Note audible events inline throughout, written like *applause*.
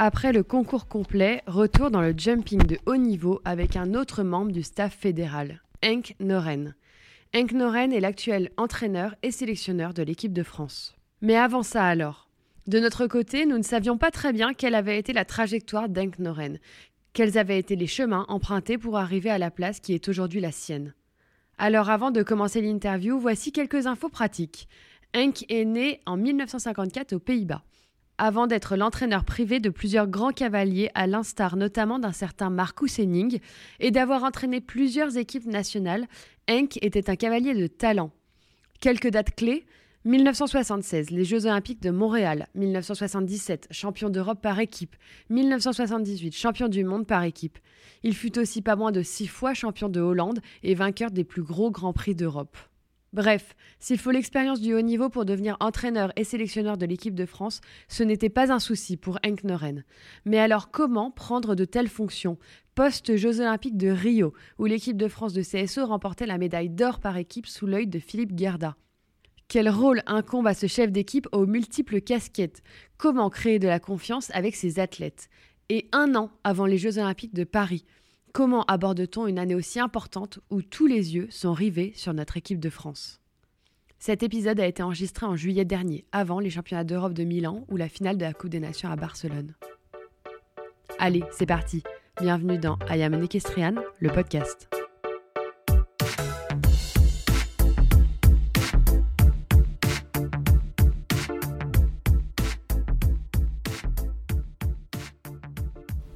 Après le concours complet, retour dans le jumping de haut niveau avec un autre membre du staff fédéral, Henk Noren. Henk Noren est l'actuel entraîneur et sélectionneur de l'équipe de France. Mais avant ça alors de notre côté, nous ne savions pas très bien quelle avait été la trajectoire d'Enk Noren, quels avaient été les chemins empruntés pour arriver à la place qui est aujourd'hui la sienne? Alors avant de commencer l'interview, voici quelques infos pratiques. Henk est né en 1954 aux Pays-Bas. Avant d'être l'entraîneur privé de plusieurs grands cavaliers, à l'instar notamment d'un certain Marcus Henning, et d'avoir entraîné plusieurs équipes nationales, Henk était un cavalier de talent. Quelques dates clés 1976, les Jeux Olympiques de Montréal. 1977, champion d'Europe par équipe. 1978, champion du monde par équipe. Il fut aussi pas moins de six fois champion de Hollande et vainqueur des plus gros Grands Prix d'Europe. Bref, s'il faut l'expérience du haut niveau pour devenir entraîneur et sélectionneur de l'équipe de France, ce n'était pas un souci pour Henk Noren. Mais alors comment prendre de telles fonctions? Post-Jeux Olympiques de Rio, où l'équipe de France de CSO remportait la médaille d'or par équipe sous l'œil de Philippe Gerda. Quel rôle incombe à ce chef d'équipe aux multiples casquettes? Comment créer de la confiance avec ses athlètes? Et un an avant les Jeux Olympiques de Paris, comment aborde-t-on une année aussi importante où tous les yeux sont rivés sur notre équipe de France? Cet épisode a été enregistré en juillet dernier, avant les championnats d'Europe de Milan ou la finale de la Coupe des Nations à Barcelone. Allez, c'est parti. Bienvenue dans I Am le podcast.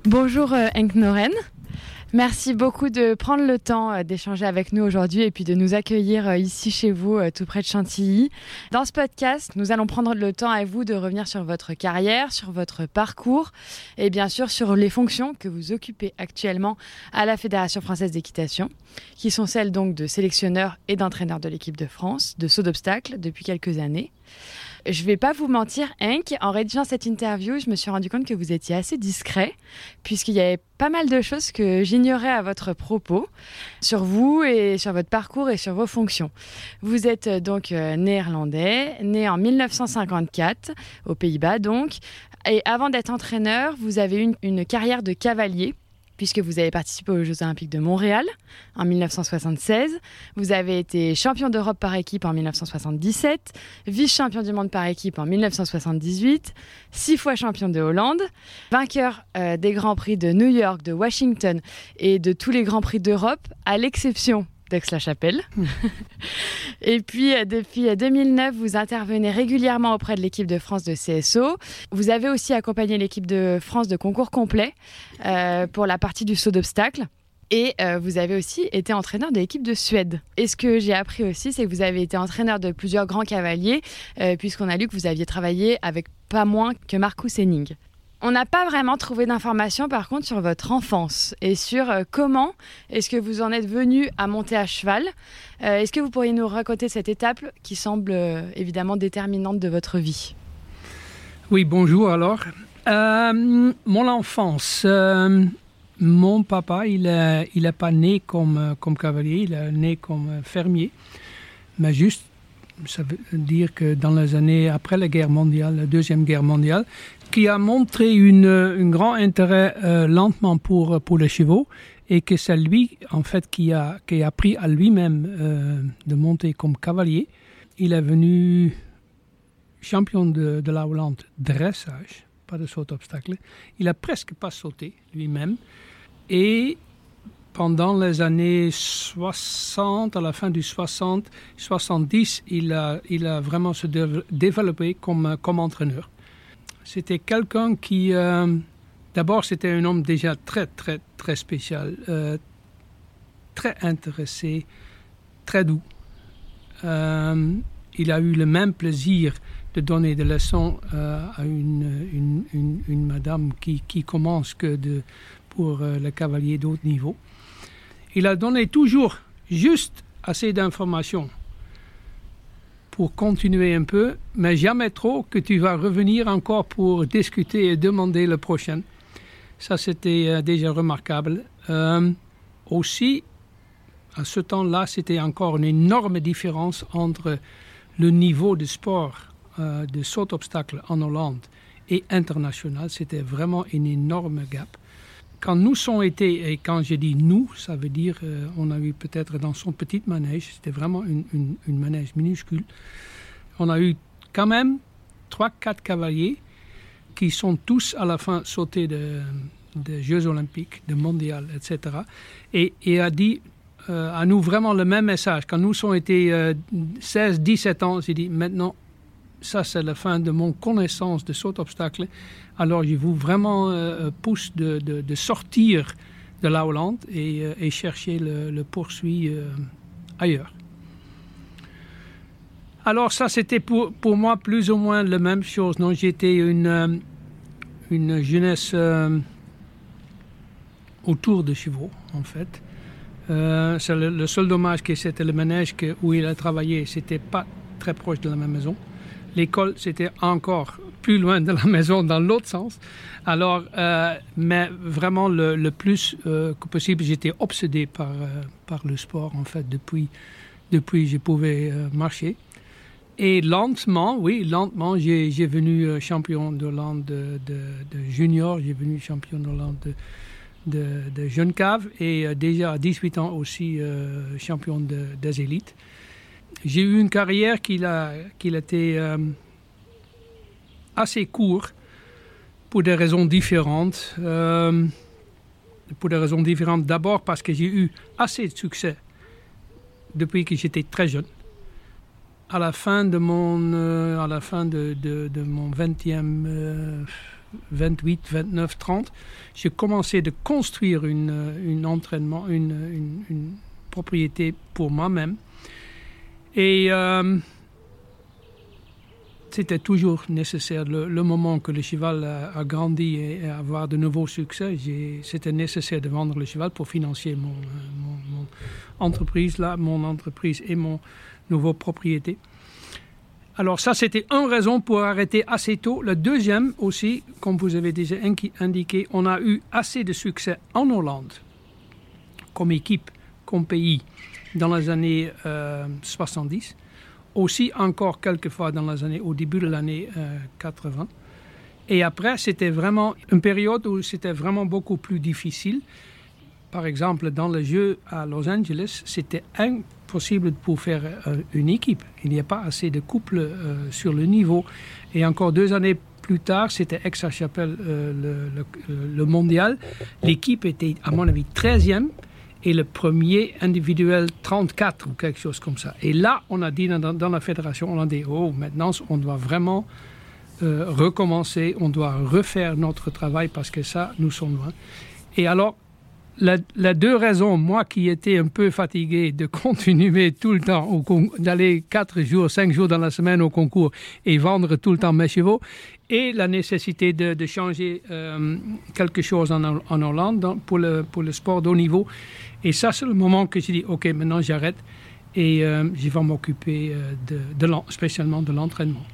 Bonjour euh, Henk Noren. Merci beaucoup de prendre le temps euh, d'échanger avec nous aujourd'hui et puis de nous accueillir euh, ici chez vous, tout près de Chantilly. Dans ce podcast, nous allons prendre le temps avec vous de revenir sur votre carrière, sur votre parcours et bien sûr sur les fonctions que vous occupez actuellement à la Fédération française d'équitation, qui sont celles donc de sélectionneur et d'entraîneur de l'équipe de France, de saut d'obstacles depuis quelques années. Je vais pas vous mentir, Hank, en rédigeant cette interview, je me suis rendu compte que vous étiez assez discret, puisqu'il y avait pas mal de choses que j'ignorais à votre propos sur vous et sur votre parcours et sur vos fonctions. Vous êtes euh, donc euh, néerlandais, né en 1954 aux Pays-Bas donc, et avant d'être entraîneur, vous avez eu une carrière de cavalier puisque vous avez participé aux Jeux Olympiques de Montréal en 1976. Vous avez été champion d'Europe par équipe en 1977, vice-champion du monde par équipe en 1978, six fois champion de Hollande, vainqueur euh, des Grands Prix de New York, de Washington et de tous les Grands Prix d'Europe, à l'exception d'Aix-la-Chapelle. *laughs* et puis, euh, depuis 2009, euh, vous intervenez régulièrement auprès de l'équipe de France de CSO. Vous avez aussi accompagné l'équipe de France de concours complet euh, pour la partie du saut d'obstacle. Et vous avez aussi été entraîneur de l'équipe de Suède. Et ce que j'ai appris aussi, c'est que vous avez été entraîneur de plusieurs grands cavaliers, puisqu'on a lu que vous aviez travaillé avec pas moins que Marcus Henning. On n'a pas vraiment trouvé d'informations par contre sur votre enfance et sur euh, comment est-ce que vous en êtes venu à monter à cheval. Euh, est-ce que vous pourriez nous raconter cette étape qui semble euh, évidemment déterminante de votre vie? Oui, bonjour alors. mon enfance, mon papa, il n'est il pas né comme, comme cavalier, il est né comme fermier, mais juste ça veut dire que dans les années après la guerre mondiale, la deuxième guerre mondiale, qui a montré une, un grand intérêt euh, lentement pour, les chevaux et que c'est lui, en fait, qui a, qui a appris à lui-même euh, de monter comme cavalier. Il est venu champion de, la Hollande dressage, pas de saut obstacle. Il a presque pas sauté lui-même. Et pendant les années 60, à la fin du 60, 70, il a, vraiment se développé comme entraîneur. C'était quelqu'un qui, euh, d'abord, c'était un homme déjà très, très, très spécial, euh, très intéressé, très doux. Euh, il a eu le même plaisir de donner des leçons à une, une, une, madame qui, qui commence que de, pour le cavalier d'autre niveau il a donné toujours juste assez d'informations pour continuer un peu, mais jamais trop que tu vas revenir encore pour discuter et demander le prochain. Ça, c'était euh, déjà remarquable. Euh, aussi, à ce temps-là, c'était encore une énorme différence entre le niveau de sport euh, de saut obstacle en Hollande et international. C'était vraiment une énorme gap quand nous sommes été, et quand je dis nous, ça veut dire euh, on a eu peut-être dans son petit manège, c'était vraiment une, une, manège minuscule, on a eu quand même trois, quatre cavaliers qui sont tous à la fin sautés de, Jeux olympiques, de mondial, etc. Et, et a dit euh, à nous vraiment le même message. Quand nous sommes été 16, 17 ans, j'ai dit maintenant ça c'est la fin de mon connaissance de saut obstacle. Alors je vous vraiment euh, pousse de, de, sortir de la Hollande et, euh, chercher le, poursuit euh, ailleurs. Alors ça c'était pour, pour moi plus ou moins la même chose. J'étais une, une jeunesse autour de chevaux en fait. c'est le, seul dommage que c'était le manège où il a travaillé, c'était pas très proche de la même maison. L'école, c'était encore plus loin de la *laughs* maison dans l'autre sens. Alors, euh, mais vraiment le, plus euh, que possible, j'étais obsédé par, euh, par le sport, en fait, depuis, depuis je pouvais marcher. Et lentement, oui, lentement, j'ai venu champion d'Hollande de, de, de, junior, j'ai venu champion d'Hollande de, de, de jeune cave et déjà à 18 ans aussi champion des élites. J'ai eu une carrière qui a, qui a été euh, assez courte pour des raisons différentes. Euh, pour des raisons différentes, d'abord parce que j'ai eu assez de succès depuis que j'étais très jeune. À la fin de mon, euh, à la fin de, de, de mon 20e, 28, 29, 30, j'ai commencé de construire une, une entraînement, une, une, une propriété pour moi-même et euh, c'était toujours nécessaire. Le, moment que le cheval a, grandi et, avoir de nouveaux succès, c'était nécessaire de vendre le cheval pour financer mon, mon, entreprise, là, mon entreprise et mon nouveau propriété. Alors ça, c'était une raison pour arrêter assez tôt. Le deuxième aussi, comme vous avez déjà indiqué, on a eu assez de succès en Hollande, comme équipe, comme pays dans les années 70, euh, aussi encore quelques fois dans les années, au début de l'année 80. Euh, Et après, c'était vraiment une période où c'était vraiment beaucoup plus difficile. Par exemple, dans le jeu à Los Angeles, c'était impossible pour faire euh, une équipe. Il n'y a pas assez de couples sur le niveau. Et encore deux années plus tard, c'était Aix-la-Chapelle, le, le, mondial. L'équipe était, à mon avis, 13e et le premier individuel 34 ou quelque chose comme ça. Et là, on a dit dans, la fédération, on a dit, oh, maintenant, on doit vraiment euh, recommencer, on doit refaire notre travail parce que ça, nous sommes loin. Et alors, la, deux raisons, moi qui étais un peu fatigué de *laughs* continuer tout le temps, d'aller quatre jours, cinq jours dans la semaine au concours et vendre tout le temps mes chevaux, et la nécessité de, changer euh, quelque chose en, en Hollande pour, le, pour le sport de haut niveau. Et ça, c'est le moment que j'ai dit, OK, maintenant j'arrête et euh, je vais m'occuper euh, de spécialement de l'entraînement.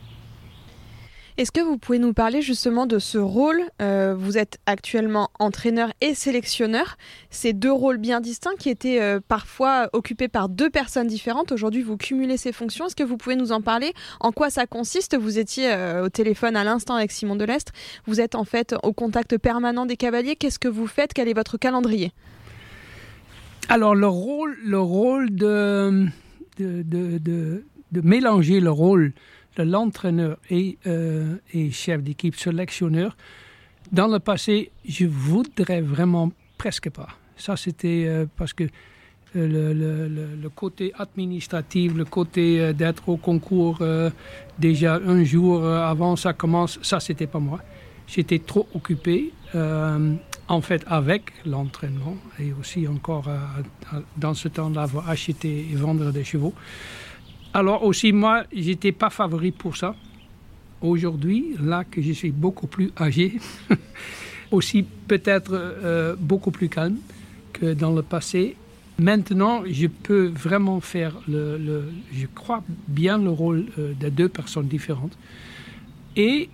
Est-ce que vous pouvez nous parler justement de ce rôle euh, Vous êtes actuellement entraîneur et sélectionneur. Ces deux rôles bien distincts qui étaient euh, parfois occupés par deux personnes différentes. Aujourd'hui, vous cumulez ces fonctions. Est-ce que vous pouvez nous en parler? En quoi ça consiste? Vous étiez euh, au téléphone à l'instant avec Simon Delestre. Vous êtes en fait au contact permanent des cavaliers. Qu'est-ce que vous faites? Quel est votre calendrier? Alors, le rôle, le rôle de, de, de, de mélanger le rôle l'entraîneur et, euh, et chef d'équipe sélectionneur. Dans le passé, je voudrais vraiment presque pas. Ça, c'était euh, parce que le, le, côté administratif, le côté d'être au concours déjà un jour avant ça commence, ça, c'était pas moi. J'étais trop occupé en fait avec l'entraînement et aussi encore dans ce temps-là acheter et vendre des chevaux. Alors aussi moi, j'étais pas favori pour ça. Aujourd'hui, là que je suis beaucoup plus âgé, *laughs* aussi peut-être euh, beaucoup plus calme que dans le passé. Maintenant, je peux vraiment faire le, je crois bien le rôle euh, de deux personnes différentes. Et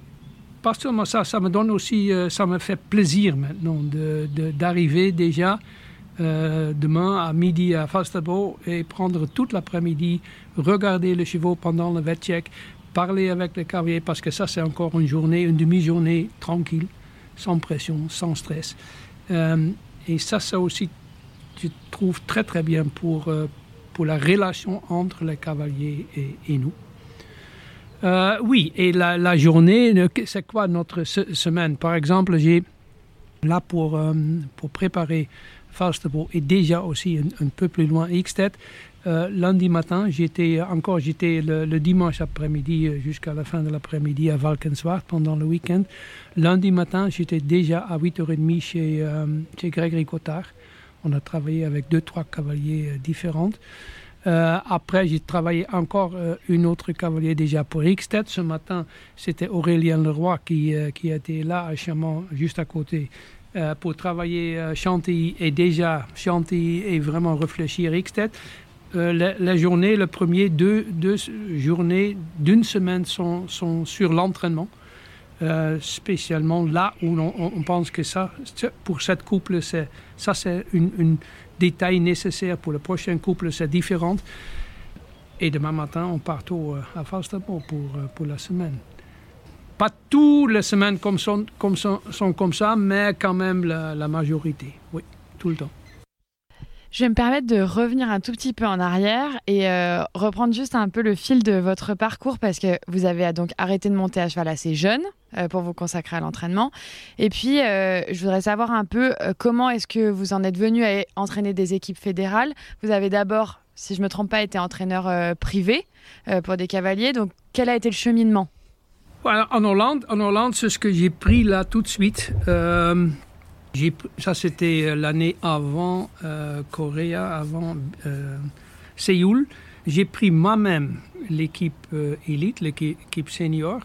pas seulement ça, ça me donne aussi, euh, ça me fait plaisir maintenant d'arriver de, déjà euh, demain à midi à Falsterbo et prendre toute l'après-midi, regarder les chevaux pendant le vet check, parler avec les cavaliers parce que ça c'est encore une journée, une demi-journée tranquille, sans pression, sans stress. Euh, et ça, ça aussi, je trouve très très bien pour, pour la relation entre les cavaliers et, nous. Euh, oui, et la, journée, c'est quoi notre semaine? Par exemple, j'ai là pour, euh, pour préparer Falsterbo et déjà aussi un, peu plus loin Xtet. Euh, lundi matin, j'étais encore j'étais le, dimanche après-midi jusqu'à la fin de l'après-midi à Valkenswaard pendant le week-end. Lundi matin, j'étais déjà à 8h30 chez, euh, chez Grégory Cotard. On a travaillé avec deux, trois cavaliers différents. Euh, après, j'ai travaillé encore euh, une autre cavalier déjà pour Rickstead. Ce matin, c'était Aurélien Leroy qui, euh, qui était là à Chamont, juste à côté, euh, pour travailler euh, Chantilly. Et déjà, Chantilly est vraiment réfléchi à Rickstead. La, journée, le premier deux, deux journées d'une semaine sont, sont sur l'entraînement. Euh, spécialement là où on, pense que ça, pour cette couple, c'est, ça c'est une détail nécessaire pour le prochain couple, c'est différent. Et demain matin, on part au, à Falsterbo pour, pour la semaine. Pas toutes les semaines comme sont, comme sont, sont comme ça, mais quand même la, majorité. Oui, tout le temps. Je vais me permettre de revenir un tout petit peu en arrière et euh, reprendre juste un peu le fil de votre parcours parce que vous avez donc arrêté de monter à cheval assez jeune euh, pour vous consacrer à l'entraînement. Et puis, euh, je voudrais savoir un peu comment est-ce que vous en êtes venu à entraîner des équipes fédérales. Vous avez d'abord, si je ne me trompe pas, été entraîneur privé pour des cavaliers. Donc, quel a été le cheminement? En Hollande, en Hollande, c'est ce que j'ai pris là tout de suite. Euh, ça, c'était l'année avant euh, Corée, avant euh, Séoul. J'ai pris moi-même l'équipe euh, élite, l'équipe senior,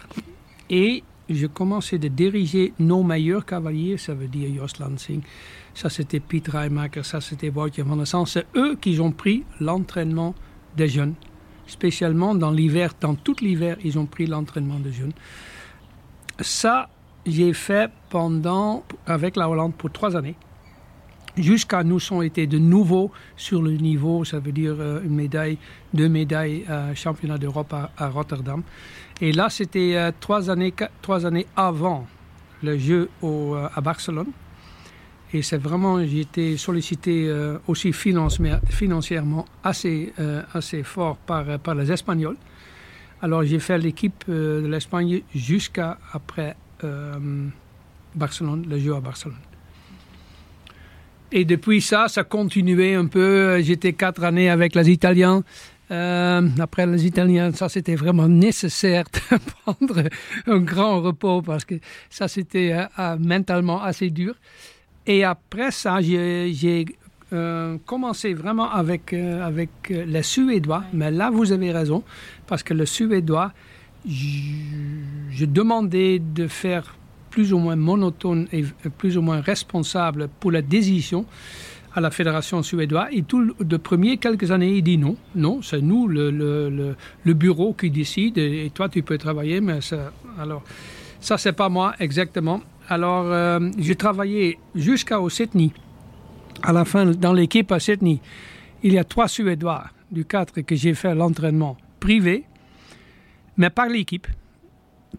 et je commençais de diriger nos meilleurs cavaliers, ça veut dire Jos Lansing, ça c'était Piet Rijmaker, ça c'était Woutje van der Sand. C'est eux qui ont pris l'entraînement des jeunes, spécialement dans l'hiver, dans tout l'hiver, ils ont pris l'entraînement des jeunes. Ça, j'ai fait pendant, avec la Hollande pour trois années, jusqu'à nous sont été de nouveau sur le niveau, ça veut dire euh, une médaille, deux médailles euh, championnat d'Europe à, Rotterdam. Et là, c'était euh, trois, années, trois années avant le jeu euh, à Barcelone. Et c'est vraiment, j'ai été sollicité euh, aussi financièrement assez, euh, assez fort par, par les Espagnols. Alors j'ai fait l'équipe de l'Espagne jusqu'à après Barcelone, le jeu à Barcelone. Et depuis ça, ça continuait un peu. J'étais quatre années avec les Italiens. Euh, après les Italiens, ça c'était vraiment nécessaire *laughs* de prendre un grand repos parce que ça c'était euh, mentalement assez dur. Et après ça, j'ai euh, commencé vraiment avec, euh, avec les Suédois. Mais là, vous avez raison, parce que le Suédois, je, demandais de faire plus ou moins monotone et plus ou moins responsable pour la décision à la fédération suédoise. Et tout de premier, quelques années, il dit non, non, c'est nous, le, le, le, le, bureau qui décide, et toi, tu peux travailler, mais ça, alors, ça, c'est pas moi exactement. Alors, euh, j'ai travaillé jusqu'au Sydney. À la fin, dans l'équipe à Sydney, il y a trois Suédois du 4 que j'ai fait l'entraînement privé, mais par l'équipe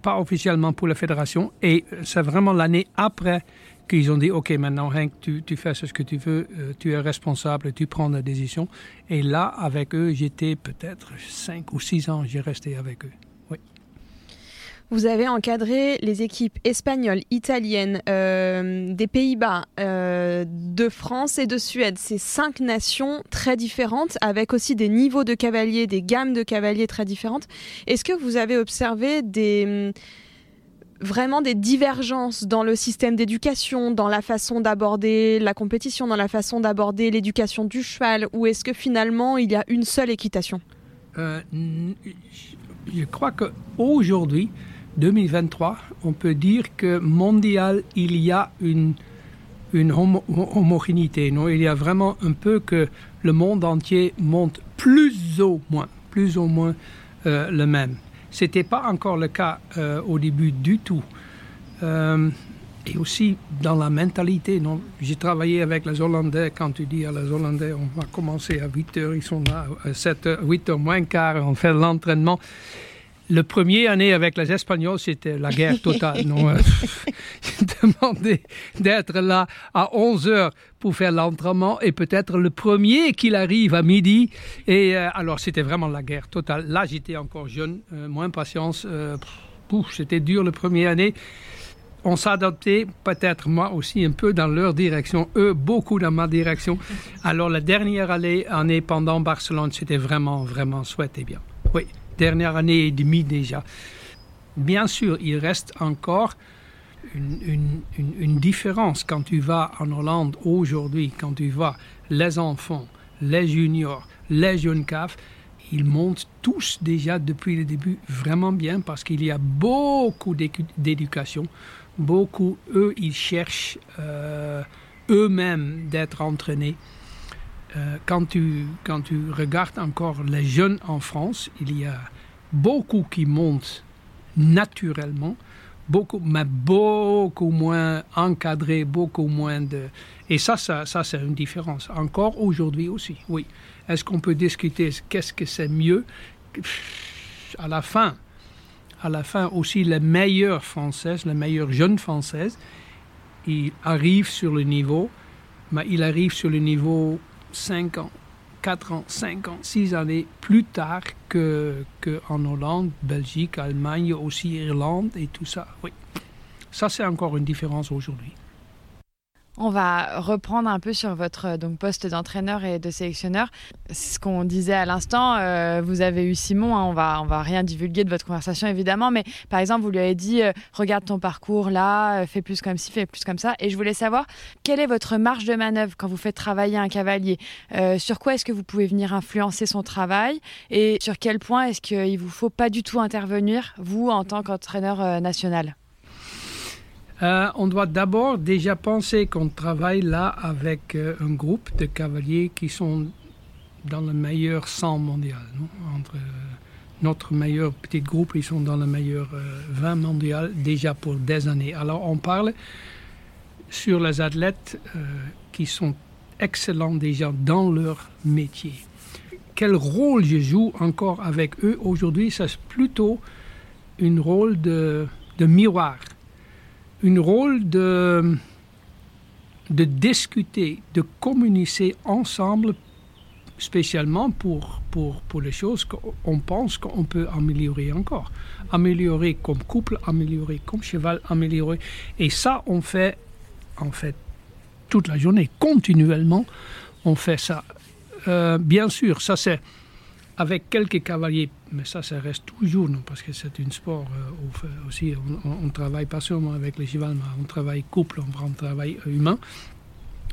pas officiellement pour la fédération. Et c'est vraiment l'année après qu'ils ont dit, OK, maintenant, Hank, tu, tu, fais ce que tu veux, euh, tu es responsable, tu prends la décision. Et là, avec eux, j'étais peut-être 5 ou 6 ans, j'ai resté avec eux. Vous avez encadré les équipes espagnoles, italiennes, euh, des Pays-Bas, euh, de France et de Suède. C'est cinq nations très différentes, avec aussi des niveaux de cavaliers, des gammes de cavaliers très différentes. Est-ce que vous avez observé des vraiment des divergences dans le système d'éducation, dans la façon d'aborder la compétition, dans la façon d'aborder l'éducation du cheval, ou est-ce que finalement il y a une seule équitation? Euh, Je crois qu'aujourd'hui, 2023, on peut dire que mondial, il y a une, homogénéité. Non? Il y a vraiment un peu que le monde entier monte plus ou moins, plus ou moins euh, le même. Ce n'était pas encore le cas euh, au début du tout. Euh, et aussi dans la mentalité. J'ai travaillé avec les Hollandais. Quand tu dis à les Hollandais, on va commencer à 8 heures, ils sont là à 7 h 8 h moins quart, on fait l'entraînement. Le premier année avec les Espagnols, c'était la guerre totale. non, euh, *laughs* *laughs* demandé d'être là à 11 heures pour faire l'entraînement et peut-être le premier qu'il arrive à midi. Et euh, alors, c'était vraiment la guerre totale. Là, j'étais encore jeune, euh, moins patience. c'était dur le premier année. On s'adaptait, peut-être moi aussi, un peu dans leur direction, eux beaucoup dans ma direction. *laughs* Alors, la dernière année, année pendant Barcelone, c'était vraiment, vraiment et bien. Oui dernière année et demie déjà. Bien sûr, il reste encore une, différence quand tu vas en Hollande aujourd'hui, quand tu vois les enfants, les juniors, les jeunes CAF, ils montent tous déjà depuis le début vraiment bien parce qu'il y a beaucoup d'éducation. Beaucoup, eux, ils cherchent euh, eux-mêmes d'être entraînés. Euh, quand, tu, quand tu regardes encore les jeunes en France, il y a beaucoup qui montent naturellement, beaucoup, mais beaucoup moins encadré, beaucoup moins de... Et ça, ça, ça c'est une différence. Encore aujourd'hui aussi, oui. Est-ce qu'on peut discuter qu'est-ce que c'est mieux? À la fin, à la fin aussi, les meilleures françaises, les meilleures jeunes françaises, ils arrivent sur le niveau, mais ils arrivent sur le niveau 5 ans, 4 ans, 5 ans, 6 années plus tard qu'en que Hollande, Belgique, Allemagne, aussi Irlande et tout ça. Oui. Ça, c'est encore une différence aujourd'hui. On va reprendre un peu sur votre euh, poste d'entraîneur et de sélectionneur. C'est ce qu'on disait à l'instant. Euh, vous avez eu Simon, hein, on va, on va rien divulguer de votre conversation évidemment, mais par exemple, vous lui avez dit euh, regarde ton parcours là, fais plus comme ci, fais plus comme ça. Et je voulais savoir quelle est votre marge de manœuvre quand vous faites travailler un cavalier? Sur quoi est-ce que vous pouvez venir influencer son travail? Et sur quel point est-ce qu'il ne vous faut pas du tout intervenir, vous, en tant qu'entraîneur national? Euh, on doit d'abord déjà penser qu'on travaille là avec euh, un groupe de cavaliers qui sont dans le meilleur 100 mondial. Entre euh, notre meilleur petit groupe, ils sont dans le meilleur 20 mondial déjà pour des années. Alors on parle sur les athlètes qui sont excellents déjà dans leur métier. Quel rôle je joue encore avec eux aujourd'hui? C'est plutôt un rôle de, de miroir un rôle de, de discuter, de communiquer ensemble, spécialement pour, pour, pour les choses qu'on pense qu'on peut améliorer encore. Améliorer comme couple, améliorer comme cheval, améliorer. Et ça, on fait en fait toute la journée, continuellement, on fait ça. Euh, bien sûr, ça c'est avec quelques cavaliers, mais ça, ça reste toujours, non, parce que c'est un sport euh, aussi, on ne travaille pas seulement avec les chevaux, mais on travaille couple, on, travaille humain.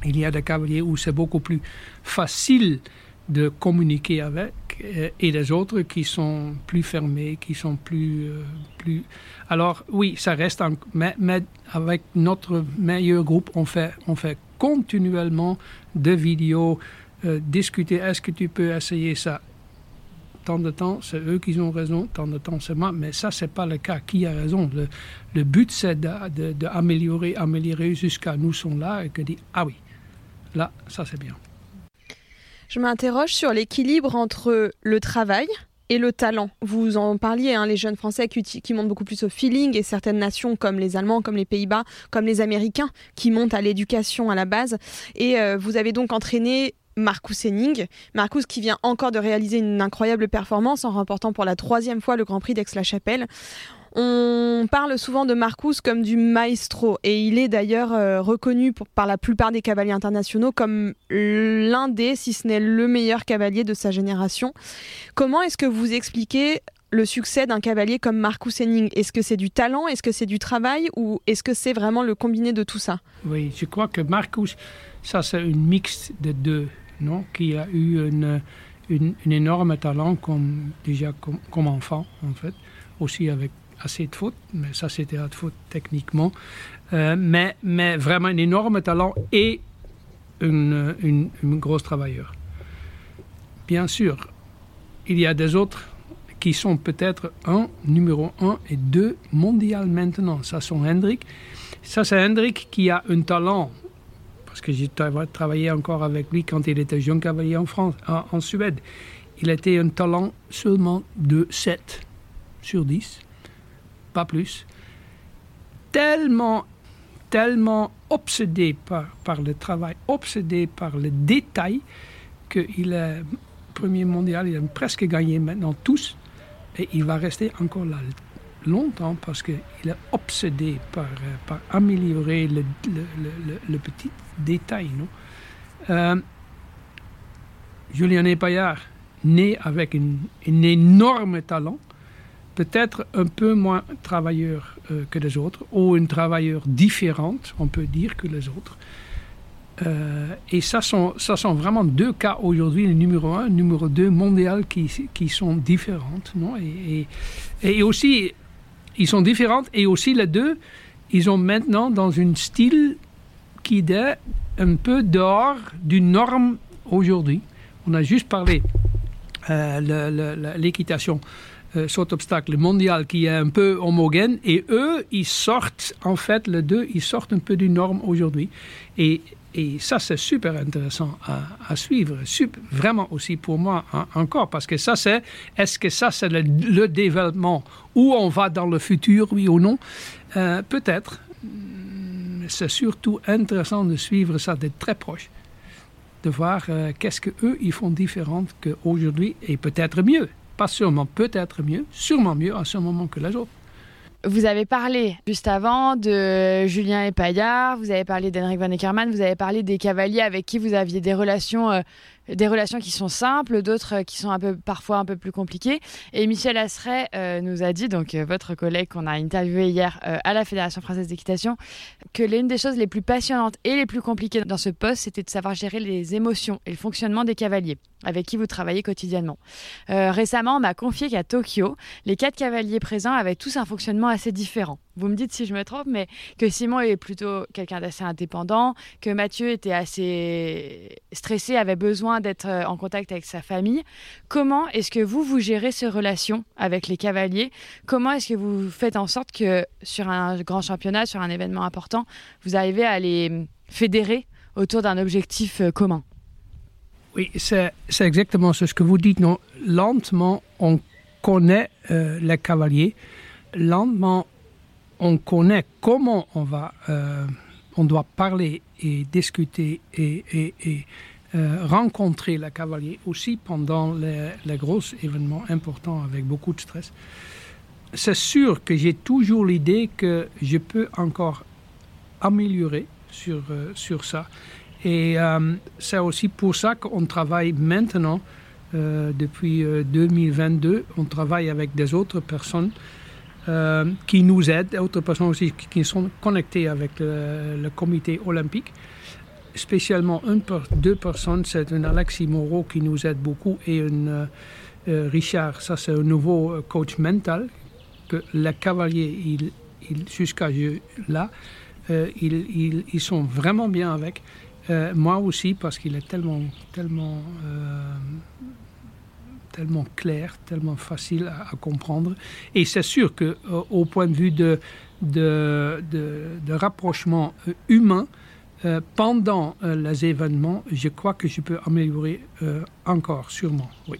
Il y a des cavaliers où c'est beaucoup plus facile de communiquer avec, euh, et des autres qui sont plus fermés, qui sont plus... Euh, plus... Alors oui, ça reste, mais, mais, avec notre meilleur groupe, on fait, on fait continuellement des vidéos, discuter, est-ce que tu peux essayer ça? Tant de temps, c'est eux qui ont raison, tant de temps, c'est moi. Mais ça, c'est pas le cas. Qui a raison? Le, but, c'est d'améliorer, de, améliorer jusqu'à nous sommes là et que dit ah oui, là, ça c'est bien. Je m'interroge sur l'équilibre entre le travail et le talent. Vous en parliez, hein, les jeunes Français qui, qui, montent beaucoup plus au feeling et certaines nations comme les Allemands, comme les Pays-Bas, comme les Américains qui montent à l'éducation à la base. Et euh, vous avez donc entraîné Marcus Henning. Marcus qui vient encore de réaliser une incroyable performance en remportant pour la troisième fois le Grand Prix d'Aix-la-Chapelle. On parle souvent de Marcus comme du maestro et il est d'ailleurs euh, reconnu par la plupart des cavaliers internationaux comme l'un des, si ce n'est le meilleur cavalier de sa génération. Comment est-ce que vous expliquez le succès d'un cavalier comme Marcus Henning? Est-ce que c'est du talent? Est-ce que c'est du travail? Ou est-ce que c'est vraiment le combiné de tout ça? Oui, je crois que Marcus, ça c'est une mixte de deux, non Qui a eu une, une, énorme talent comme, déjà comme, comme enfant, en fait, aussi avec assez de fautes, mais ça c'était de faute techniquement. Euh, mais, mais vraiment un énorme talent et une, une, grosse travailleur. Bien sûr, il y a des autres qui sont peut-être un, numéro un et deux mondial maintenant. Ça, c'est Hendrik. Ça, c'est Hendrik qui a un talent, parce que j'ai travaillé encore avec lui quand il était jeune cavalier en, France, en, Suède. Il était un talent seulement de 7 sur 10 pas plus, tellement, tellement obsédé par, par le travail, obsédé par le détail, qu'il est premier mondial, il a presque gagné maintenant tous, et il va rester encore là longtemps parce qu'il est obsédé par, par améliorer le, le, le, petit détail. Non? Euh, Julien Paillard, né avec un énorme talent, peut-être un peu moins travailleur euh, que les autres, ou une travailleur différente, on peut dire, que les autres. Euh, et ça sont, ça sont vraiment deux cas aujourd'hui, le numéro un, le numéro deux mondial, qui, sont différentes. Non? Et, et, aussi, ils sont différentes, et aussi les deux, ils sont maintenant dans un style qui est un peu dehors d'une norme aujourd'hui. On a juste parlé euh, l'équitation euh, saut obstacle mondial qui est un peu homogène et eux, ils sortent, en fait, les deux, ils sortent un peu du norme aujourd'hui. Et, ça, c'est super intéressant à, suivre, vraiment aussi pour moi encore, parce que ça, c'est, est-ce que ça, c'est le, développement où on va dans le futur, oui ou non? Euh, Peut-être. C'est surtout intéressant de suivre ça de très proche, de voir euh, qu'est-ce que eux ils font différent qu'aujourd'hui et peut-être mieux. Pas sûrement, peut-être mieux, sûrement mieux à ce moment que les autres. Vous avez parlé juste avant de Julien Epaillard, vous avez parlé d'Henrik Van Eckermann, vous avez parlé des cavaliers avec qui vous aviez des relations euh, des relations qui sont simples, d'autres euh, qui sont parfois un peu plus compliquées. Et Michel Asseret euh, nous a dit, donc euh, votre collègue qu'on a interviewé hier à la Fédération française d'équitation, que l'une des choses les plus passionnantes et les plus compliquées dans ce poste, c'était de savoir gérer les émotions et le fonctionnement des cavaliers avec qui vous travaillez quotidiennement. récemment, on m'a confié qu'à Tokyo, les quatre cavaliers présents avaient tous un fonctionnement assez différent vous me dites si je me trompe, mais que Simon est plutôt quelqu'un d'assez indépendant, que Mathieu était assez stressé, avait besoin d'être euh, en contact avec sa famille. Comment est-ce que vous, vous gérez ces relations avec les cavaliers? Comment est-ce que vous faites en sorte que sur un grand championnat, sur un événement important, vous arrivez à les fédérer autour d'un objectif euh, commun? Oui, c'est exactement ce que vous dites. Non, lentement, on connaît euh, les cavaliers. Lentement, on connaît comment on va, on doit parler et discuter et, euh, rencontrer le cavalier aussi pendant les, gros événements importants avec beaucoup de stress. C'est sûr que j'ai toujours l'idée que je peux encore améliorer sur, euh, sur ça. Et c'est aussi pour ça qu'on travaille maintenant, depuis 2022, on travaille avec des autres personnes euh, qui nous aident, d'autres personnes aussi qui sont connectées avec le, comité olympique. Spécialement une, deux personnes, c'est un Alexis Moreau qui nous aide beaucoup et un euh, euh, Richard, ça c'est un nouveau coach mental que les cavaliers, il, il, jusqu'à là, ils, ils, sont vraiment bien avec. moi aussi, parce qu'il est tellement, tellement tellement clair, tellement facile à, comprendre. Et c'est sûr que euh, au point de vue de, de, de, rapprochement euh, humain, euh, pendant les événements, je crois que je peux améliorer encore, sûrement, oui.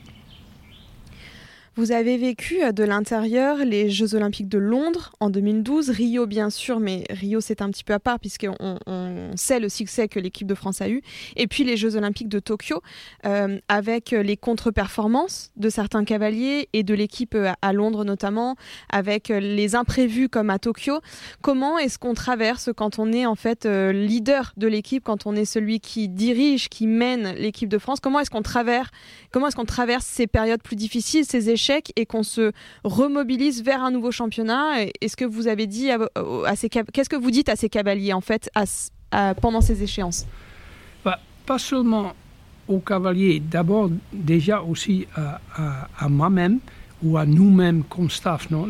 Vous avez vécu de l'intérieur les Jeux Olympiques de Londres en 2012, Rio bien sûr, mais Rio c'est un petit peu à part puisqu'on on sait le succès que l'équipe de France a eu, et puis les Jeux Olympiques de Tokyo euh, avec les contre-performances de certains cavaliers et de l'équipe à Londres notamment, avec les imprévus comme à Tokyo. Comment est-ce qu'on traverse quand on est en fait euh, leader de l'équipe, quand on est celui qui dirige, qui mène l'équipe de France? Comment est-ce qu'on traverse, comment est-ce qu'on traverse ces périodes plus difficiles, ces échecs et qu'on se remobilise vers un nouveau championnat. Est-ce que vous avez dit à, ces qu'est-ce que vous dites à ces cavaliers en fait pendant ces échéances? Bah, Pas seulement aux cavaliers, d'abord déjà aussi à, moi-même ou à nous-mêmes comme staff. Non?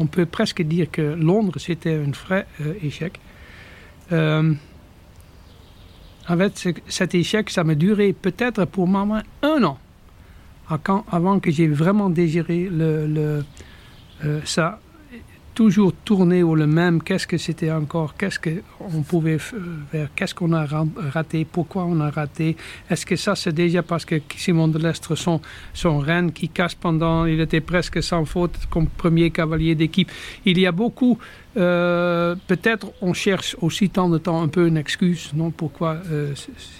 On peut presque dire que Londres c'était un vrai euh, échec. Euh, en fait, cet échec, ça m'a duré peut-être pour moi un an avant que j'ai vraiment désiré le, euh, ça, toujours tourner au le même, qu'est-ce que c'était encore, qu'est-ce qu'on pouvait faire, qu'est-ce qu'on a raté, pourquoi on a raté, est-ce que ça c'est déjà parce que Simon de Lestre, son, son reine qui casse pendant, il était presque sans faute comme premier cavalier d'équipe. Il y a beaucoup euh, peut-être on cherche aussi tant de temps un peu une excuse, non Pourquoi euh,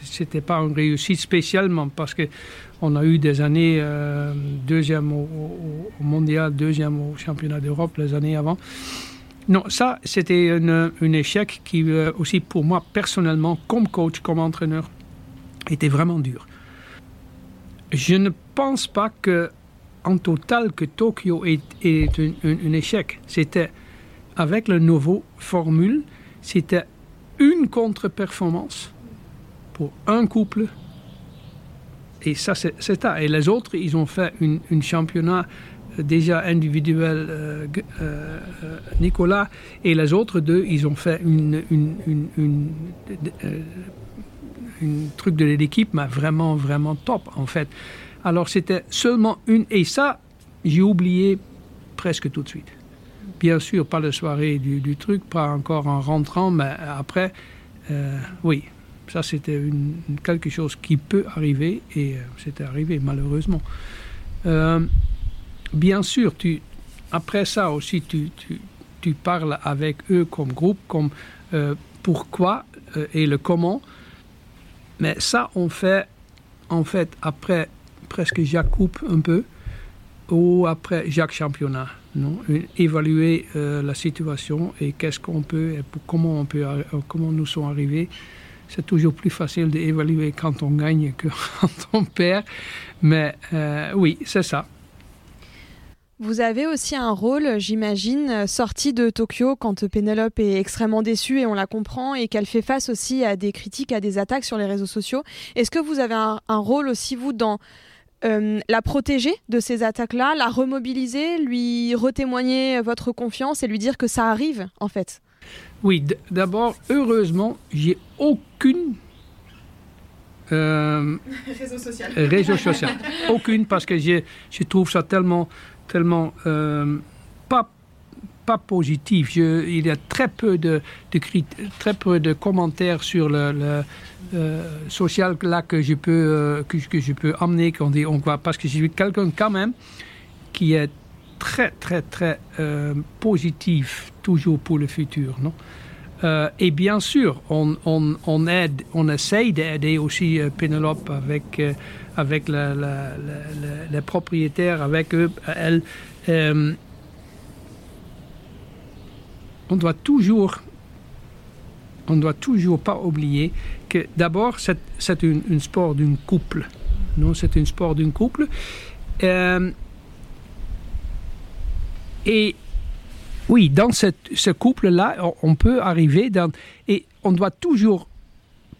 c'était pas une réussite spécialement parce que on a eu des années euh, deuxième au, mondial, deuxième au championnat d'Europe les années avant. Non, ça c'était un échec qui aussi pour moi personnellement, comme coach, comme entraîneur, était vraiment dur. Je ne pense pas que en total que Tokyo est, un échec. C'était avec la nouvelle formule, c'était une contre-performance pour un couple. Et ça, c'est ça. Et les autres, ils ont fait un championnat euh, déjà individuel, euh, euh, Nicolas, et les autres deux, ils ont fait une, une, truc de l'équipe, mais vraiment, vraiment top, en fait. Alors, c'était seulement une, et ça, j'ai oublié presque tout de suite. Bien sûr, pas la soirée du, truc, pas encore en rentrant, mais après, euh, oui, ça c'était quelque chose qui peut arriver et euh, c'était arrivé malheureusement. Euh, bien sûr, après ça aussi, tu, tu, tu, parles avec eux comme groupe, comme pourquoi et le comment. Mais ça, on fait en fait après presque Jacques Coupe un peu ou après Jacques Championnat évaluer euh, la situation et qu'est-ce qu'on peut et comment on peut euh, comment nous sommes arrivés. C'est toujours plus facile d'évaluer quand on gagne que *laughs* quand on perd. Mais euh, oui c'est ça. Vous avez aussi un rôle, j'imagine, sorti de Tokyo quand Pénélope est extrêmement déçue et on la comprend et qu'elle fait face aussi à des critiques, à des attaques sur les réseaux sociaux. Est-ce que vous avez un rôle aussi, vous, dans euh, la protéger de ces attaques-là, la remobiliser, lui retémoigner votre confiance et lui dire que ça arrive en fait Oui, d'abord, heureusement, j'ai aucune euh, réseau social. Réseau social. aucune parce que je, je trouve ça tellement, tellement euh, pas pas positif. il y a très peu de, de, très peu de commentaires sur le, social là que je peux euh, que, je peux amener quand on voit parce que je suis quelqu'un quand même qui est très très très euh, positif toujours pour le futur non? Et bien sûr on, on, aide on essaye d'aider aussi Penelope avec avec la, les propriétaires avec eux elle on doit toujours on ne doit toujours pas oublier que d'abord, c'est un, sport d'un couple. Non, c'est un sport d'un couple. Euh, et oui, dans ce couple-là, on peut arriver dans... Et on doit toujours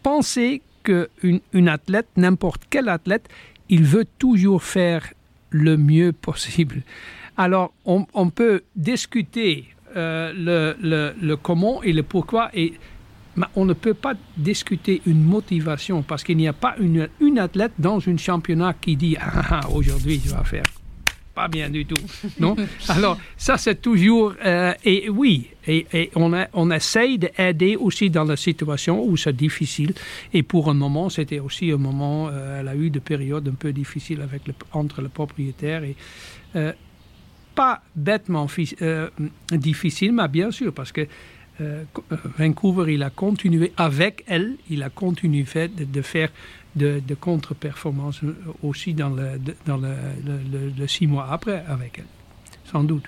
penser qu'une une athlète, n'importe quel athlète, il veut toujours faire le mieux possible. Alors, on, on peut discuter euh, le, le, comment et le pourquoi. On ne peut pas discuter une motivation parce qu'il n'y a pas une, une athlète dans un championnat qui dit ah, ah aujourd'hui je vais faire pas bien du tout. Non? *laughs* Alors, ça, c'est toujours. Euh, et oui, et, et on, a, on essaye d'aider aussi dans la situation où c'est difficile. Et pour un moment, c'était aussi un moment, euh, elle a eu des périodes un peu difficiles avec le, entre le propriétaire et. Euh, pas bêtement difficile, mais bien sûr, parce que euh, Vancouver, il a continué avec elle, il a continué de, de faire de, contre-performances aussi dans, le, dans le, six mois après avec elle, sans doute.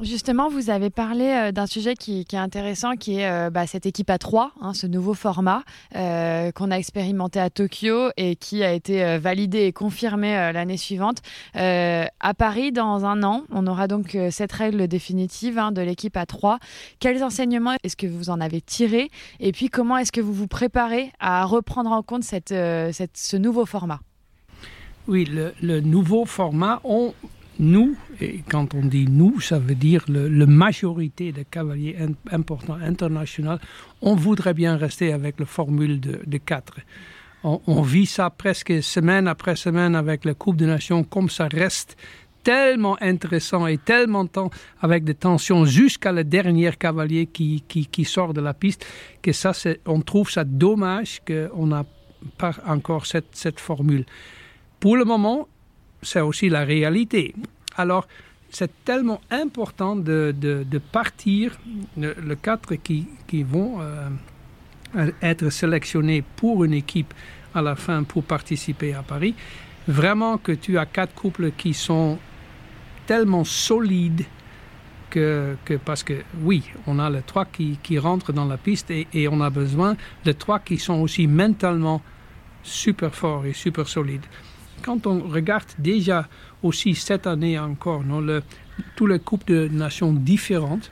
Justement, vous avez parlé euh, d'un sujet qui, est intéressant, qui est euh, bah, cette équipe à 3, hein, ce nouveau format euh, qu'on a expérimenté à Tokyo et qui a été validé et confirmé l'année suivante. À Paris, dans un an, on aura donc cette règle définitive hein, de l'équipe à 3. Quels enseignements est-ce que vous en avez tirés Et puis, comment est-ce que vous vous préparez à reprendre en compte ce nouveau format? Oui, le, le nouveau format, on nous, et quand on dit nous, ça veut dire le majorité des cavaliers importants internationaux, on voudrait bien rester avec la formule de, de 4. On, vit ça presque semaine après semaine avec la Coupe des Nations, comme ça reste tellement intéressant et tellement temps avec des tensions jusqu'à le dernier cavalier qui, sort de la piste, que ça, on trouve ça dommage qu'on n'a pas encore cette formule. Pour le moment, c'est aussi la réalité. Alors, c'est tellement important de, de, partir, le, le quatre qui, qui vont euh, être sélectionnés pour une équipe à la fin pour participer à Paris, vraiment que tu as quatre couples qui sont tellement solides que, que parce que oui, on a les trois qui, qui rentrent dans la piste et, et on a besoin de trois qui sont aussi mentalement super forts et super solides quand on regarde déjà aussi cette année encore le, tous les coupes de nations différentes,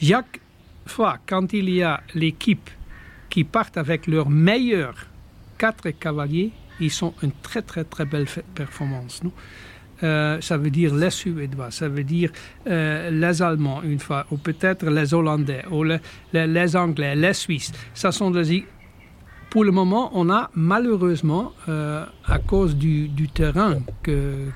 chaque fois quand il y a l'équipe qui part avec leurs meilleurs quatre cavaliers, ils sont une très très très belle performance. Euh, ça veut dire les Suédois, ça veut dire euh, les Allemands une fois, ou peut-être les Hollandais, ou les Anglais, les Suisses. Ça sont des pour le moment, on a malheureusement, euh, à cause du, terrain que,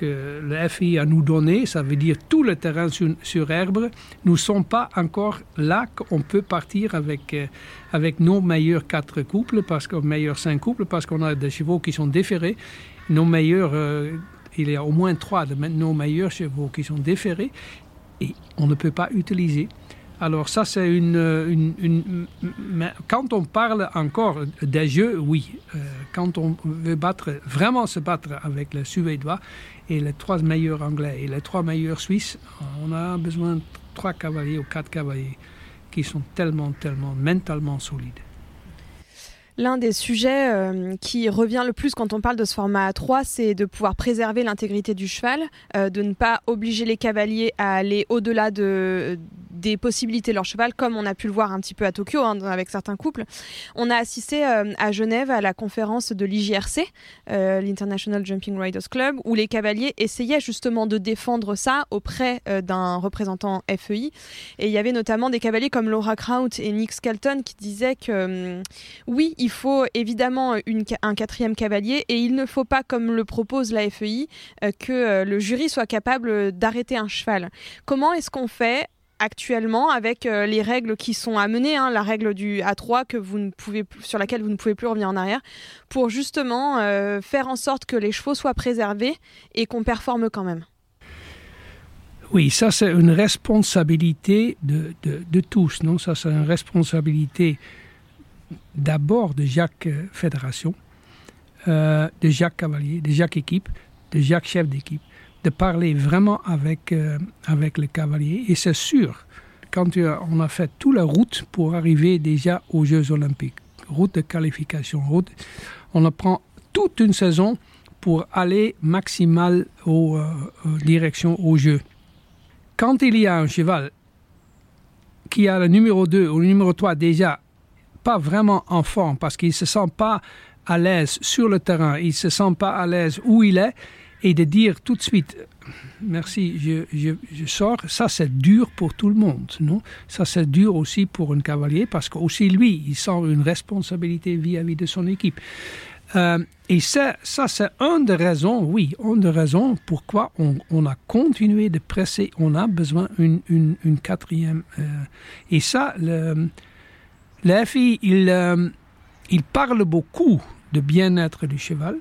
le FI a nous donné, ça veut dire tout le terrain sur, sur herbe, nous ne sommes pas encore là qu'on peut partir avec, euh, avec nos meilleurs quatre couples, parce que meilleurs cinq couples, parce qu'on a des chevaux qui sont déférés. Nos meilleurs, euh, il y a au moins trois de nos meilleurs chevaux qui sont déférés et on ne peut pas utiliser. Alors ça, c'est une, Quand on parle encore des jeux, oui. Euh, quand on veut battre, vraiment se battre avec les Suédois et les trois meilleurs Anglais et les trois meilleurs Suisses, on a besoin de trois cavaliers ou quatre cavaliers qui sont tellement, tellement mentalement solides. L'un des sujets euh, qui revient le plus quand on parle de ce format A3, c'est de pouvoir préserver l'intégrité du cheval, euh, de ne pas obliger les cavaliers à aller au-delà de, des possibilités de leur cheval, comme on a pu le voir un petit peu à Tokyo hein, avec certains couples. On a assisté euh, à Genève à la conférence de l'IJRC, l'International Jumping Riders Club, où les cavaliers essayaient justement de défendre ça auprès d'un représentant FEI. Et il y avait notamment des cavaliers comme Laura Kraut et Nick Skelton qui disaient que oui, il faut évidemment un quatrième cavalier et il ne faut pas, comme le propose la FEI, euh, que euh, le jury soit capable d'arrêter un cheval. Comment est-ce qu'on fait actuellement avec euh, les règles qui sont amenées, hein, la règle du A3 que vous ne pouvez sur laquelle vous ne pouvez plus revenir en arrière, pour justement faire en sorte que les chevaux soient préservés et qu'on performe quand même? Oui, ça c'est une responsabilité de, de, de tous, non? Ça c'est une responsabilité d'abord de Jacques Fédération, euh, de Jacques Cavalier, de Jacques Équipe, de Jacques Chef d'équipe de parler vraiment avec, euh, avec les cavaliers. Et c'est sûr, quand on a fait toute la route pour arriver déjà aux Jeux olympiques, route de qualification, route, on prend toute une saison pour aller maximal aux euh, directions aux Jeux. Quand il y a un cheval qui a le numéro 2 ou le numéro 3 déjà pas vraiment en forme parce qu'il se sent pas à l'aise sur le terrain, il se sent pas à l'aise où il est, et de dire tout de suite merci, je, je, sors, ça c'est dur pour tout le monde, non? Ça c'est dur aussi pour un cavalier parce que aussi lui, il sent une responsabilité vis-à-vis -vis de son équipe. Euh, et ça, ça c'est une des raisons, oui, une des raisons pourquoi on, on a continué de presser. On a besoin d'une une, une quatrième. Euh, et ça, le, FI, il, euh, il parle beaucoup de bien-être du cheval,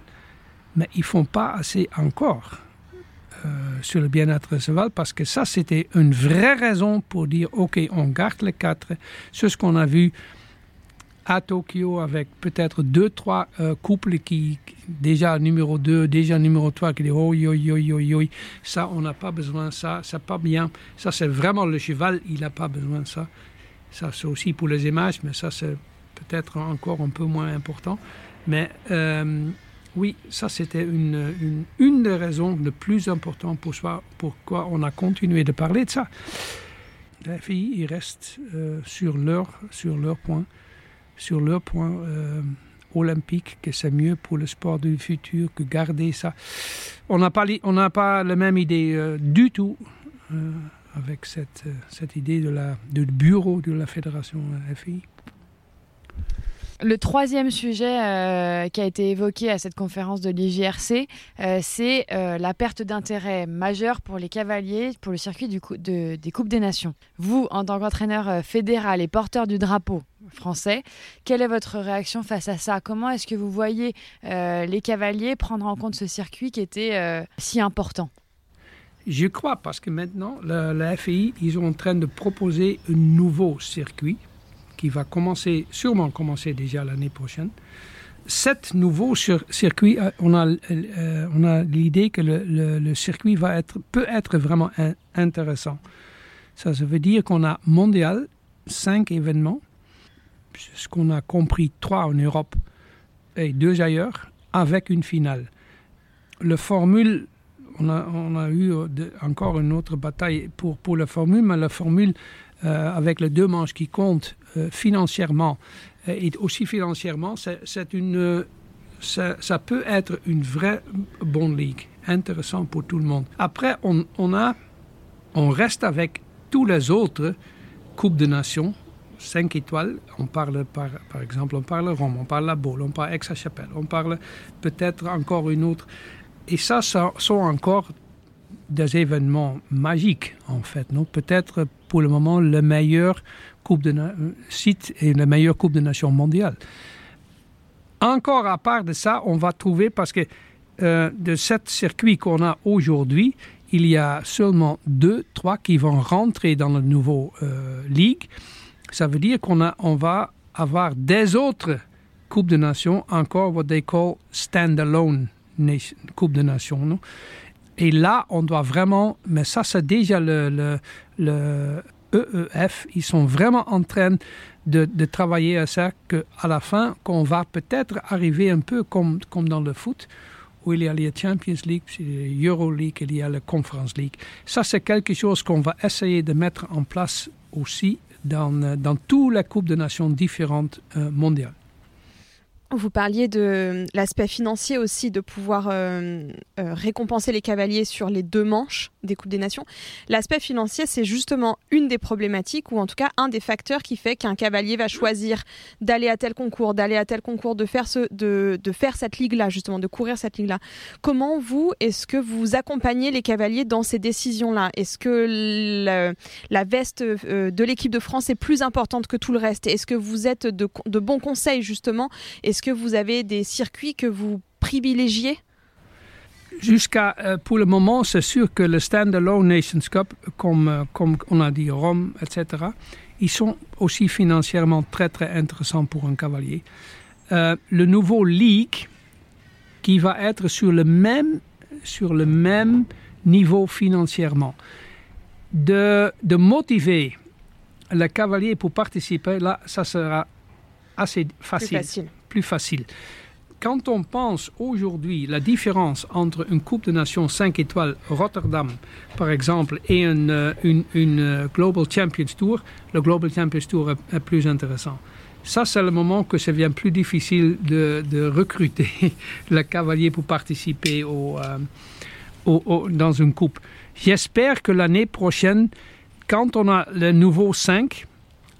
mais ils font pas assez encore. Euh, sur le bien-être du cheval parce que ça c'était une vraie raison pour dire ok on garde les quatre c'est ce qu'on a vu à Tokyo avec peut-être deux, trois euh, couples qui, déjà numéro 2, déjà numéro 3, qui disent oh, yo, yo, yo, yo, ça, on n'a pas besoin, ça, c'est pas bien. Ça, c'est vraiment le cheval, il n'a pas besoin de ça. Ça, c'est aussi pour les images, mais ça, c'est peut-être encore un peu moins important. Mais euh, oui, ça, c'était une, une, des raisons les plus importantes pour soi, pourquoi on a continué de parler de ça. Les filles, ils restent euh, sur, leur, sur leur point sur leur point euh, olympique, que c'est mieux pour le sport du futur que garder ça. On n'a pas, pas la même idée du tout avec cette, cette idée de du bureau de la fédération FI. Le troisième sujet euh, qui a été évoqué à cette conférence de l'IGRC, euh, c'est euh, la perte d'intérêt majeure pour les cavaliers pour le circuit des Coupes des Nations. Vous, en tant qu'entraîneur fédéral et porteur du drapeau français, quelle est votre réaction face à ça? Comment est-ce que vous voyez les cavaliers prendre en compte ce circuit qui était si important? Je crois parce que maintenant, la, la FI, ils sont en train de proposer un nouveau circuit qui va commencer, sûrement commencer déjà l'année prochaine. Cet nouveau circuit, euh, on a, euh, on a l'idée que le, circuit va être, peut être vraiment intéressant. Ça, ça veut dire qu'on a mondial, cinq événements, ce qu'on a compris, trois en Europe et deux ailleurs, avec une finale. Le formule, on a, eu euh, encore une autre bataille pour, la formule, mais la formule euh, avec les deux manches qui comptent euh, financièrement et aussi financièrement, c'est une, ça, peut être une vraie bonne ligue, intéressant pour tout le monde. Après, on, reste avec tous les autres Coupes de Nations, 5 étoiles. On parle par, par exemple, on parle Rome, on parle la Baule, on parle Aix-la-Chapelle, on parle peut-être encore une autre. Et ça, ça sont encore des événements magiques, en fait. Peut-être pour le moment le meilleur coupe de site et la meilleure Coupe de Nations mondiale. Encore à part de ça, on va trouver, parce que euh, de sept circuits qu'on a aujourd'hui, il y a seulement deux, trois qui vont rentrer dans la nouvelle euh, ligue. Ça veut dire qu'on on va avoir des autres Coupes de Nations, encore what they call stand-alone Coupe de Nations. Non? Et là, on doit vraiment, mais ça c'est déjà le, le, le, EEF, ils sont vraiment en train de, travailler à ça, qu'à la fin, qu'on va peut-être arriver un peu comme, comme dans le foot, où il y a les Champions League, l'Euro League, il y a la Conference League. Ça, c'est quelque chose qu'on va essayer de mettre en place aussi dans, dans toutes les Coupes de Nations différentes euh, mondiales. Vous parliez de l'aspect financier aussi, de pouvoir euh, euh, récompenser les cavaliers sur les deux manches des Coupes des Nations. L'aspect financier, c'est justement une des problématiques, ou en tout cas un des facteurs qui fait qu'un cavalier va choisir d'aller à tel concours, d'aller à tel concours, de faire, ce, de, de faire cette ligue-là, justement, de courir cette ligue-là. Comment vous, est-ce que vous accompagnez les cavaliers dans ces décisions-là? Est-ce que la, veste euh, de l'équipe de France est plus importante que tout le reste? Est-ce que vous êtes de bons conseils, justement? Est-ce que vous avez des circuits que vous privilégiez? Jusqu'à euh, pour le moment, c'est sûr que le Standalone Nations Cup, comme, euh, comme on a dit Rome, etc., ils sont aussi financièrement très très intéressants pour un cavalier. Euh, le nouveau League, qui va être sur le même, sur le même niveau financièrement, de, de motiver le cavalier pour participer, là, ça sera assez facile. Plus facile plus facile. Quand on pense aujourd'hui la différence entre une Coupe de Nations 5 étoiles Rotterdam, par exemple, et une, euh, une, euh, Global Champions Tour, le Global Champions Tour est, plus intéressant. Ça, c'est le moment que ça devient plus difficile de, recruter *laughs* le cavalier pour participer au, euh, dans une coupe. J'espère que l'année prochaine, quand on a le nouveau 5,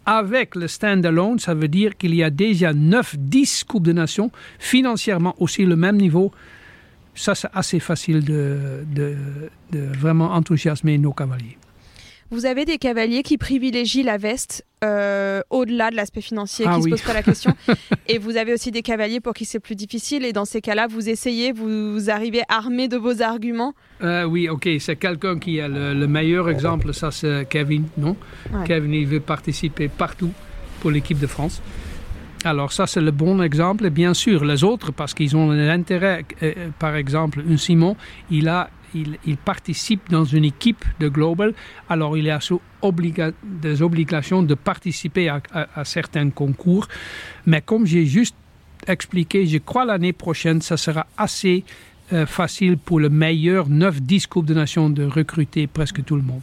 avec le stand-alone, ça veut dire qu'il y a déjà 9-10 Coupes de Nations, financièrement aussi le même niveau. Ça, c'est assez facile de, de vraiment enthousiasmer nos cavaliers. Vous avez des cavaliers qui privilégient la veste euh, au-delà de l'aspect financier, Ah qui oui. se posent pas la question. *laughs* et vous avez aussi des cavaliers pour qui c'est plus difficile. Et dans ces cas-là, vous essayez, vous, vous arrivez armé de vos arguments. Euh, oui, ok, c'est quelqu'un qui a le, le meilleur exemple, ça c'est Kevin, non? Ouais. Kevin, il veut participer partout pour l'équipe de France. Alors ça c'est le bon exemple, et bien sûr les autres, parce qu'ils ont l'intérêt, euh, euh, par exemple, un Simon, il, a, il, participe dans une équipe de Global, alors il a des obligations de participer à certains concours, mais comme j'ai juste expliqué, je crois l'année prochaine, ça sera assez euh, facile pour le meilleur 9-10 Coupes de Nations de recruter presque tout le monde.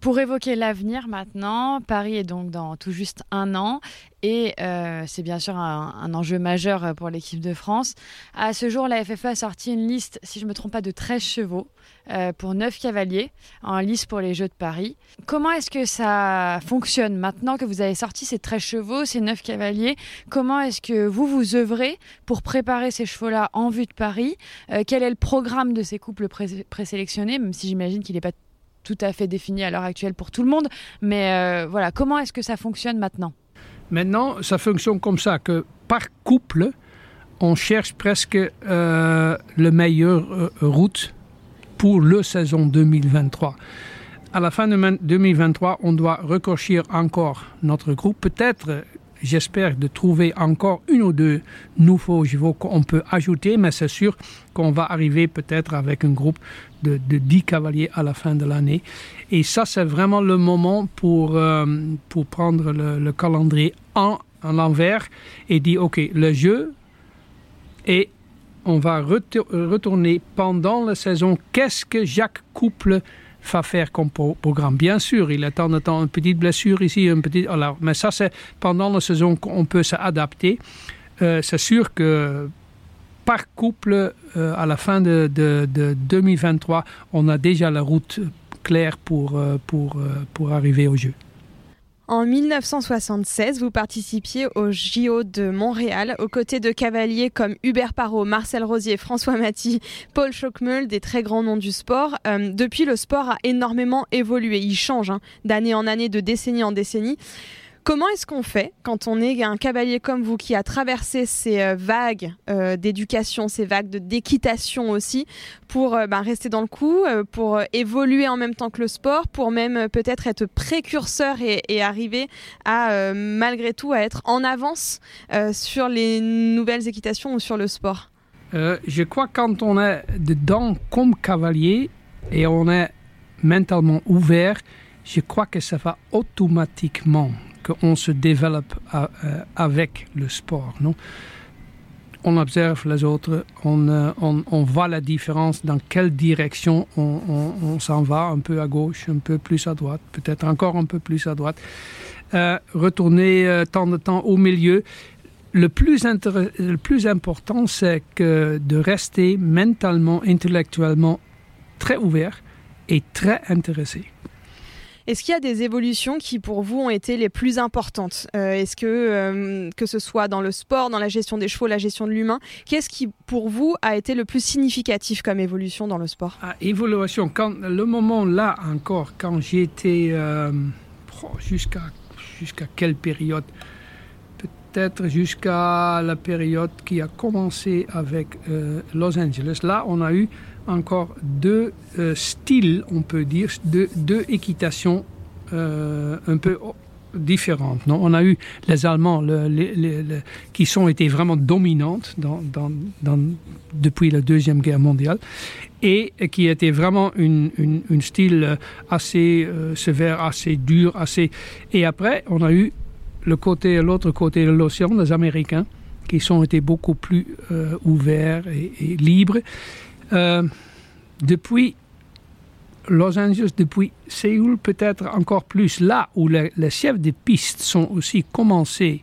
Pour évoquer l'avenir maintenant, Paris est donc dans tout juste un an et euh, c'est bien sûr un, enjeu majeur pour l'équipe de France. À ce jour, la FFA a sorti une liste, si je ne me trompe pas, de 13 chevaux euh, pour 9 cavaliers en lice pour les Jeux de Paris. Comment est-ce que ça fonctionne maintenant que vous avez sorti ces 13 chevaux, ces 9 cavaliers? Comment est-ce que vous vous œuvrez pour préparer ces chevaux-là en vue de Paris? Euh, Quel est le programme de ces couples pré- présélectionnés, même si j'imagine qu'il n'est pas tout à fait défini à l'heure actuelle pour tout le monde. Mais euh, voilà, comment est-ce que ça fonctionne maintenant? Maintenant, ça fonctionne comme ça, que par couple, on cherche presque euh, le meilleur euh, route pour la saison 2023. À la fin de man- 2023, on doit reconstruire encore notre groupe. Peut-être, j'espère, de trouver encore une ou deux nouveaux chevaux qu'on peut ajouter, mais c'est sûr qu'on va arriver peut-être avec un groupe de, de 10 cavaliers à la fin de l'année. Et ça, c'est vraiment le moment pour, euh, pour prendre le, le calendrier en, en l'envers et dire, OK, le jeu, et on va retour- retourner pendant la saison, qu'est-ce que Jacques Couple va faire comme pro- programme. Bien sûr, il a de temps une petite blessure ici, une petite... Alors, mais ça, c'est pendant la saison qu'on peut s'adapter. Euh, c'est sûr que par couple, euh, à la fin de, de- de 2023, on a déjà la route claire pour, euh, pour, pour arriver au jeu. En 1976, vous participiez au JO de Montréal aux côtés de cavaliers comme Hubert Parot, Marcel Rosier, François Maty, Paul Schockmeul, des très grands noms du sport. Euh, depuis, le sport a énormément évolué. Il change hein, d'année en année, de décennie en décennie. Comment est-ce qu'on fait quand on est un cavalier comme vous qui a traversé ces euh, vagues euh, d'éducation, ces vagues d'équitation aussi, pour euh, ben, rester dans le coup, pour évoluer en même temps que le sport, pour même peut-être être précurseur et, et arriver à malgré tout à être en avance sur les nouvelles équitations ou sur le sport? Je crois quand on est dedans comme cavalier et on est mentalement ouvert, je crois que ça va automatiquement qu'on se développe euh, avec le sport. Non? On observe les autres, on, euh, voit la différence dans quelle direction on, s'en va, un peu à gauche, un peu plus à droite, peut-être encore un peu plus à droite. Euh, retourner temps de temps au milieu. Le plus, le plus important, c'est de rester mentalement, intellectuellement très ouvert et très intéressé. Est-ce qu'il y a des évolutions qui pour vous ont été les plus importantes? Euh, Est-ce que, euh, que ce soit dans le sport, dans la gestion des chevaux, la gestion de l'humain, qu'est-ce qui pour vous a été le plus significatif comme évolution dans le sport? Ah, évolution, le moment là encore, quand j'étais euh, jusqu'à jusqu'à quelle période? Peut-être jusqu'à la période qui a commencé avec euh, Los Angeles. Là, on a eu encore deux euh, styles, on peut dire, deux, équitations euh, un peu différentes. On a eu les Allemands qui sont été vraiment dominantes depuis la Deuxième Guerre mondiale et qui était vraiment une, une, style assez euh, sévère, assez dur, assez... Et après, on a eu le côté, l'autre côté de l'océan, les Américains, qui sont été beaucoup plus ouverts et libres. Euh, depuis Los Angeles, depuis Séoul, peut-être encore plus, là où les, chefs de piste sont aussi commencés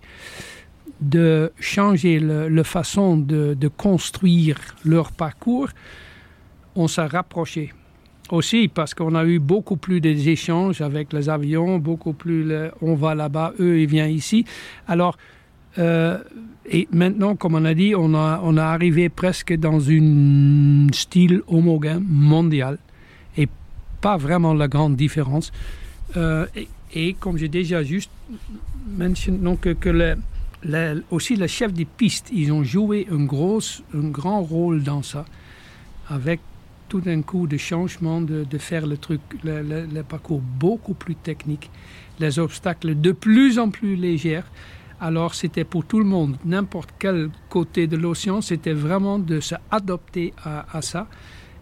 de changer le façon de, construire leur parcours, on s'est rapproché. aussi parce qu'on a eu beaucoup plus d'échanges avec les avions, beaucoup plus on va là-bas, eux ils viennent ici. Alors euh, et maintenant, comme on a dit, on a, on a arrivé presque dans un style homogène mondial et pas vraiment la grande différence. Euh, et, comme j'ai déjà juste mentionné, donc, que aussi les chefs des pistes, ils ont joué un, gros, un grand rôle dans ça, avec tout d'un coup de changement de, de faire le truc, le, le, parcours beaucoup plus technique, les obstacles de plus en plus légers. Alors c'était pour tout le monde, n'importe quel côté de l'océan, c'était vraiment de s'adapter à, à, ça.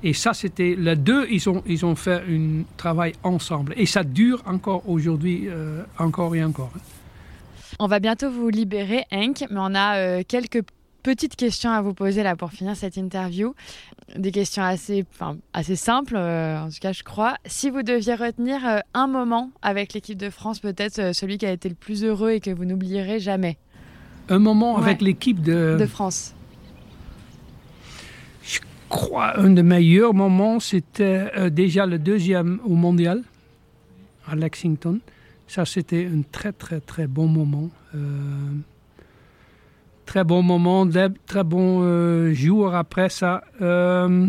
Et ça, c'était les deux, ils ont, ils ont fait un travail ensemble. Et ça dure encore aujourd'hui, euh, encore et encore. On va bientôt vous libérer, Hank, mais on a euh, quelques petites questions à vous poser là pour finir cette interview. Des questions assez, assez simples, euh, en tout cas je crois. Si vous deviez retenir euh, un moment avec l'équipe de France, peut-être euh, celui qui a été le plus heureux et que vous n'oublierez jamais. Un moment avec l'équipe de... de France. Je crois un des meilleurs moments, c'était déjà le deuxième au mondial à Lexington. Ça, c'était un très très très bon moment très bon moment, très bon euh, jour après ça. Euh,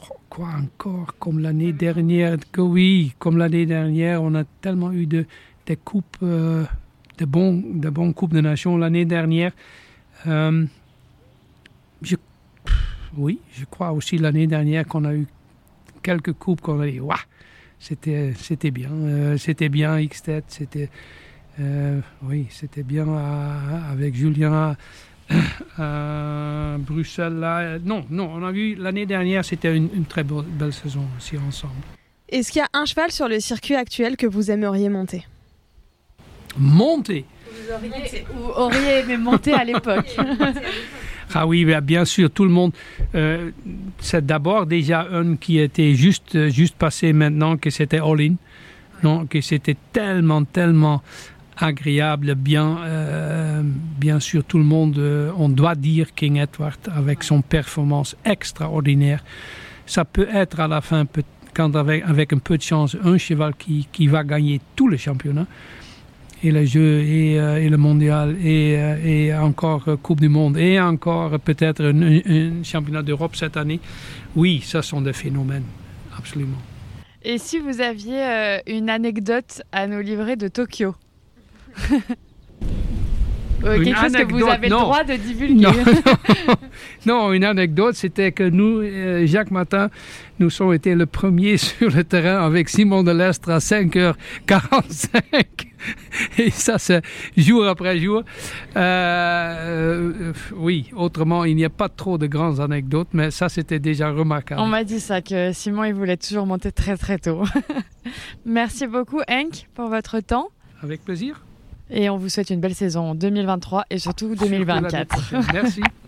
oh, quoi encore? Comme l'année dernière, que oui, comme l'année dernière, on a tellement eu de, des coupes, euh, de, bons, de bons coupes de nations l'année dernière. je, oui, je crois aussi l'année dernière qu'on a eu quelques coupes qu'on a dit, c'était, bien, c'était bien X-Tête, c'était euh, oui, c'était bien avec Julien à *coughs* Bruxelles. Là. Non, non, on a vu l'année dernière, c'était une, très belle, saison aussi ensemble. Est-ce qu'il y a un cheval sur le circuit actuel que vous aimeriez monter? Monter? Vous auriez, ou auriez aimé monter à l'époque *laughs* Ah oui, bien sûr, tout le monde. Euh, c'est d'abord déjà un qui était juste, juste passé maintenant, que c'était All Non, que c'était tellement, tellement agréable, bien, euh, bien sûr, tout le monde, euh, on doit dire King Edward avec son performance extraordinaire. Ça peut être à la fin, quand avec, avec un peu de chance, un cheval qui, qui va gagner tous les championnats, et le jeu, et, euh, et le mondial, et, et, encore Coupe du Monde, et encore peut-être un, un championnat d'Europe cette année. Oui, ça sont des phénomènes, absolument. Et si vous aviez une anecdote à nous livrer de Tokyo? *laughs* quelque chose que vous avez le droit de divulguer. *laughs* Non, une anecdote, c'était que nous, euh, Jacques Matin, nous sommes été le premier *laughs* sur le terrain avec Simon Delestre à 5h45. Et ça, c'est jour après jour. Euh, euh, oui, autrement, il n'y a pas trop de grandes anecdotes, mais ça, c'était déjà remarquable. On m'a dit ça, que Simon, il voulait toujours monter très, très tôt. Merci beaucoup, Henk, pour votre temps. Avec plaisir. Et on vous souhaite une belle saison 2023 et surtout 2024. Merci. *laughs*